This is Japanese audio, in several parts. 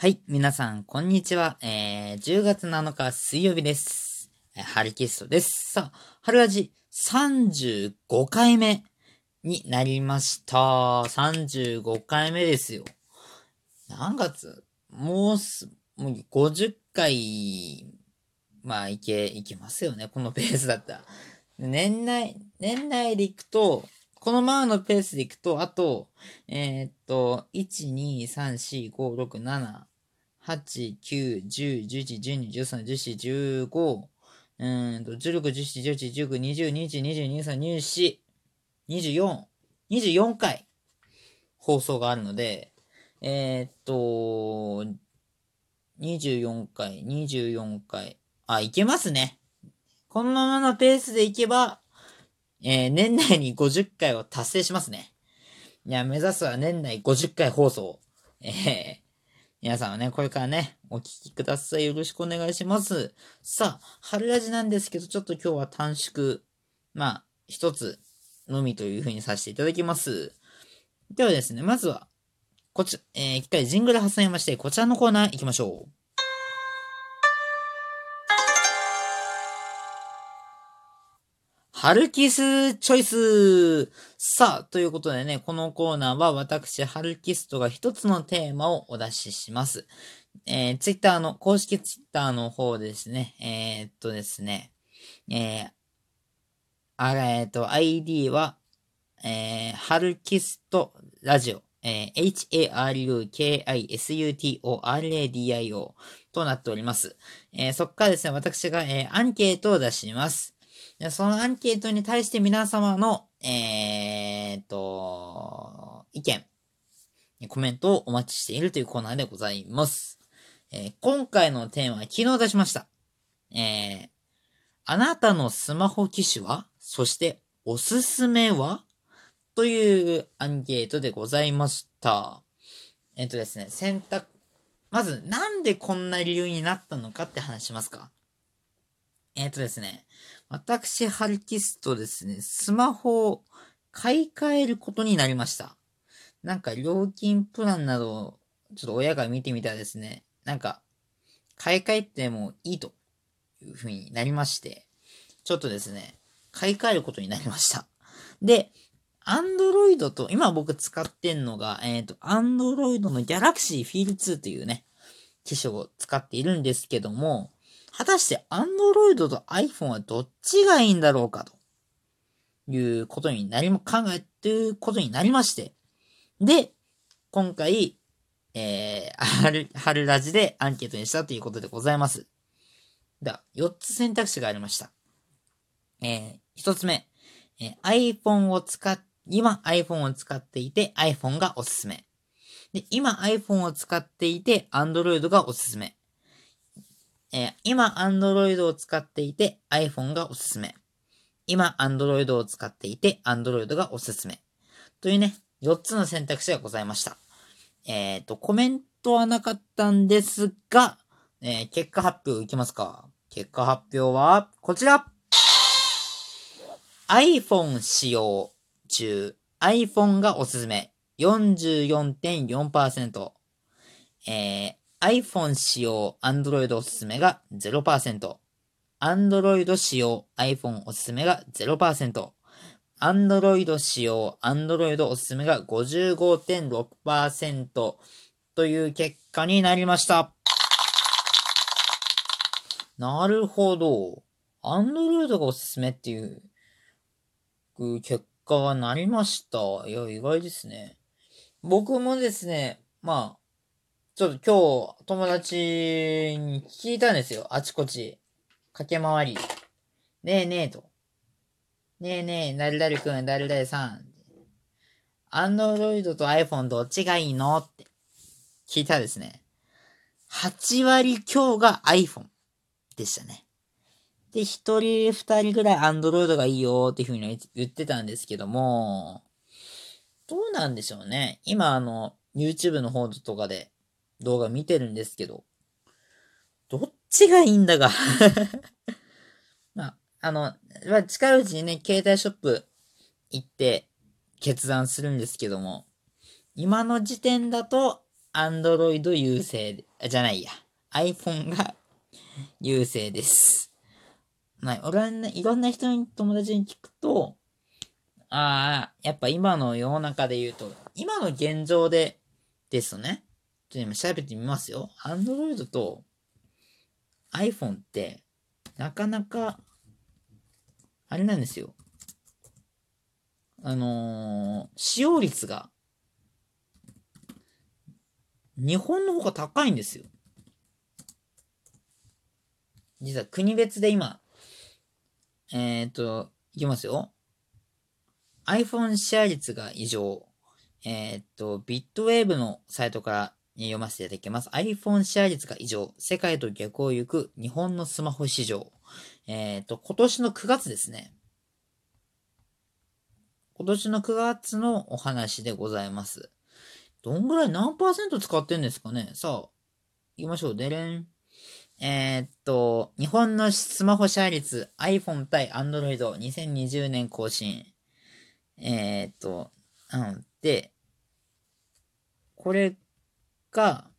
はい、皆さん、こんにちは。えー、10月7日水曜日です。えー、ハリキストです。さあ、春味35回目になりました。35回目ですよ。何月？もうす、もう50回、まあ、いけ、いけますよね。このペースだったら。年内、年内でいくと、このままのペースでいくと、あと、えー、っと、1、2、3、4、5、6、7、8、9、10、11、12、13、14、15、うんと、16、17、18、19、20、21、22、23、24、24、24回放送があるので、えー、っと、24回、24回。あ、いけますね。このままのペースでいけば、えー、年内に50回を達成しますね。いや、目指すは年内50回放送。えー、皆さんはね、これからね、お聞きください。よろしくお願いします。さあ、春ラジなんですけど、ちょっと今日は短縮、まあ、一つのみというふうにさせていただきます。ではですね、まずは、こっち、えー、一回ジングル挟みまして、こちらのコーナー行きましょう。ルキスチョイスさあ、ということでね、このコーナーは私、ハルキストが一つのテーマをお出しします。えー、ツイッターの、公式ツイッターの方ですね、えー、っとですね、えー、あえー、っと、ID は、えー、ハルキストラジオ、えー、HARUKISUTORADIO となっております。えー、そっからですね、私が、えー、アンケートを出します。そのアンケートに対して皆様の、えー、と、意見、コメントをお待ちしているというコーナーでございます。えー、今回のテーマは昨日出しました。えー、あなたのスマホ機種はそしておすすめは？というアンケートでございました。えっ、ー、とですね、選択、まずなんでこんな理由になったのかって話しますかえっ、ー、とですね、私、ハルキストですね、スマホを買い替えることになりました。なんか料金プランなどをちょっと親が見てみたらですね、なんか買い替えてもいいという風になりまして、ちょっとですね、買い替えることになりました。で、アンドロイドと、今僕使ってんのが、えっ、ー、と、アンドロイドの Galaxy Feel 2というね、機種を使っているんですけども、果たして Android と iPhone はどっちがいいんだろうかということになりも、考えていうことになりまして。で、今回、えー、春、春ラジでアンケートにしたということでございます。では、4つ選択肢がありました。えー、1つ目、えー、iPhone を使っ、今 iPhone を使っていて iPhone がおすすめ。で、今 iPhone を使っていて Android がおすすめ。えー、今 Android を使っていて iPhone がおすすめ。今 Android を使っていて Android がおすすめ。というね、4つの選択肢がございました。えっ、ー、と、コメントはなかったんですが、えー、結果発表いきますか。結果発表は、こちら !iPhone 使用中、iPhone がおすすめ。44.4%。えー、iPhone 使用 Android おすすめが0%。Android 使用 iPhone おすすめが0%。Android 使用 Android おすすめが55.6%という結果になりました。なるほど。Android がおすすめっていう結果がなりました。いや、意外ですね。僕もですね、まあ、ちょっと今日、友達に聞いたんですよ。あちこち。駆け回り。ねえねえと。ねえねえ、だるだるくん、だるだるさん。アンドロイドと iPhone どっちがいいのって聞いたですね。8割強が iPhone でしたね。で、1人2人ぐらい Android がいいよっていうふうに言ってたんですけども、どうなんでしょうね。今あの、YouTube の方とかで動画見てるんですけど、どっちがいいんだが まあ、あの、近いうちにね、携帯ショップ行って決断するんですけども、今の時点だと、アンドロイド優勢じゃないや。iPhone が 優勢です。まあ、俺はね、いろんな人に友達に聞くと、ああ、やっぱ今の世の中で言うと、今の現状でですね。ちょっと今調べてみますよ。Android と iPhone って、なかなか、あれなんですよ。あのー、使用率が、日本の方が高いんですよ。実は国別で今、えっ、ー、と、いきますよ。iPhone シェア率が異常。えっ、ー、と、ビットウェーブのサイトから読ませていただきます。iPhone シェア率が異常。世界と逆を行く日本のスマホ市場。えっ、ー、と、今年の9月ですね。今年の9月のお話でございます。どんぐらい何パーセント使ってんですかね？さあ、行きましょう。でれん。えー、っと、日本のスマホシェア率 iPhone 対 Android 2020年更新。えー、っと、うん。で、これが、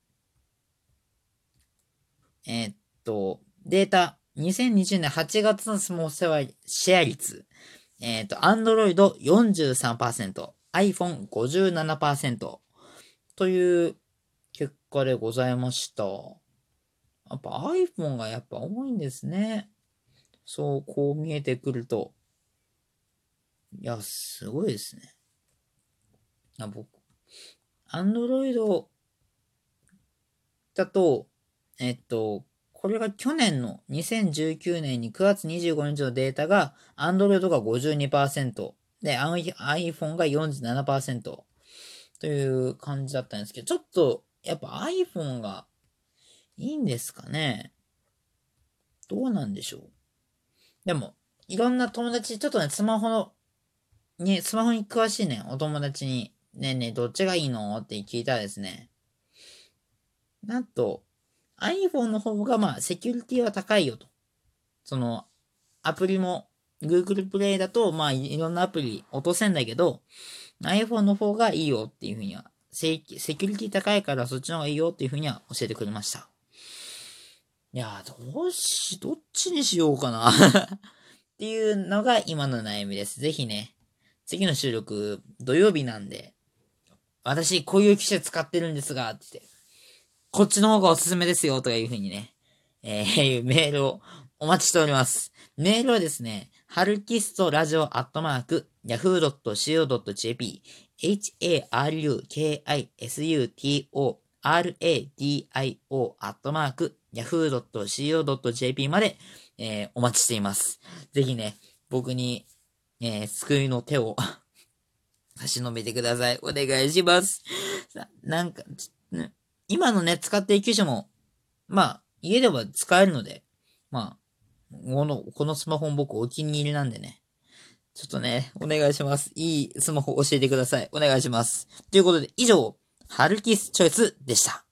えー、っと、データ、2020年8月のスマホシェア率。えっ、と、Android 43%、iPhone57% という結果でございました。やっぱ iPhone がやっぱ多いんですね。そう、こう見えてくると。いや、すごいですね。あ僕、Android だと、えっと、これが去年の2019年に9月25日のデータが Android が52%で iPhone が47%という感じだったんですけど、ちょっとやっぱ iPhone がいいんですかね？どうなんでしょう？でも、いろんな友達、ちょっとね、スマホの、に、スマホに詳しいね、お友達に、ねえねえ、どっちがいいの？って聞いたらですね、なんと、iPhone の方がまあセキュリティは高いよと。そのアプリも Google Play だとまあいろんなアプリ落とせんだけど iPhone の方がいいよっていうふうにはセキュリティ高いからそっちの方がいいよっていうふうには教えてくれました。いやどうし、どっちにしようかな っていうのが今の悩みです。ぜひね、次の収録土曜日なんで、私こういう機種使ってるんですが、ってって、こっちの方がおすすめですよ、というふうにね、えー、メールをお待ちしております。メールはですね、ハルキストラジオアットマーク、yahoo.co.jp、harukisuto radio アットマーク、yahoo.co.jp まで、えー、お待ちしています。ぜひね、僕に、えー、救いの手を 差し伸べてください。お願いします。なんか、ね、今のね、使っている機種も、まあ、家では使えるので、まあ、この、このスマホも僕お気に入りなんでね。ちょっとね、お願いします。いいスマホ教えてください。お願いします。ということで、以上、ハルキスチョイスでした。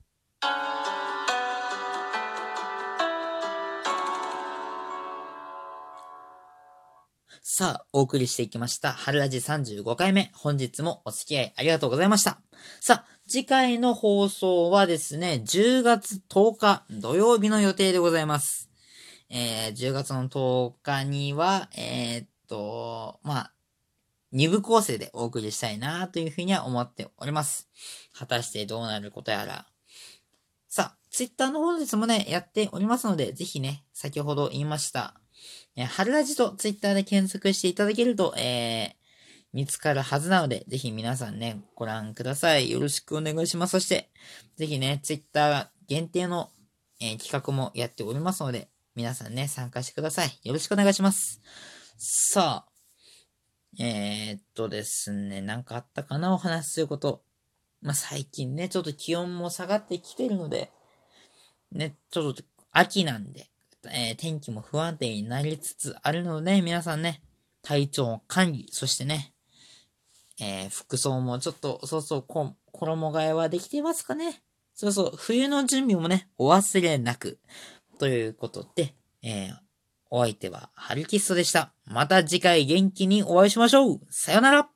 さあ、お送りしていきました。春ラジ35回目。本日もお付き合いありがとうございました。さあ、次回の放送はですね、10月10日土曜日の予定でございます。えー、10月の10日には、えー、っと、まあ、2部構成でお送りしたいなというふうには思っております。果たしてどうなることやら。さあ、ツイッターの方ですもね、やっておりますので、ぜひね、先ほど言いました、えー、春ラジとツイッターで検索していただけると、えー、見つかるはずなので、ぜひ皆さんね、ご覧ください。よろしくお願いします。そして、ぜひね、ツイッター限定の、えー、企画もやっておりますので、皆さんね、参加してください。よろしくお願いします。さあ、えー、っとですね、なんかあったかな？お話しすること。まあ、最近ね、ちょっと気温も下がってきてるので、ね、ちょっと秋なんで、えー、天気も不安定になりつつあるので、皆さんね、体調管理、そしてね、えー、服装もちょっと、そうそう、こ、衣替えはできてますかねそうそう、冬の準備もね、お忘れなく。ということで、えー、お相手はハルキストでした。また次回元気にお会いしましょうさよなら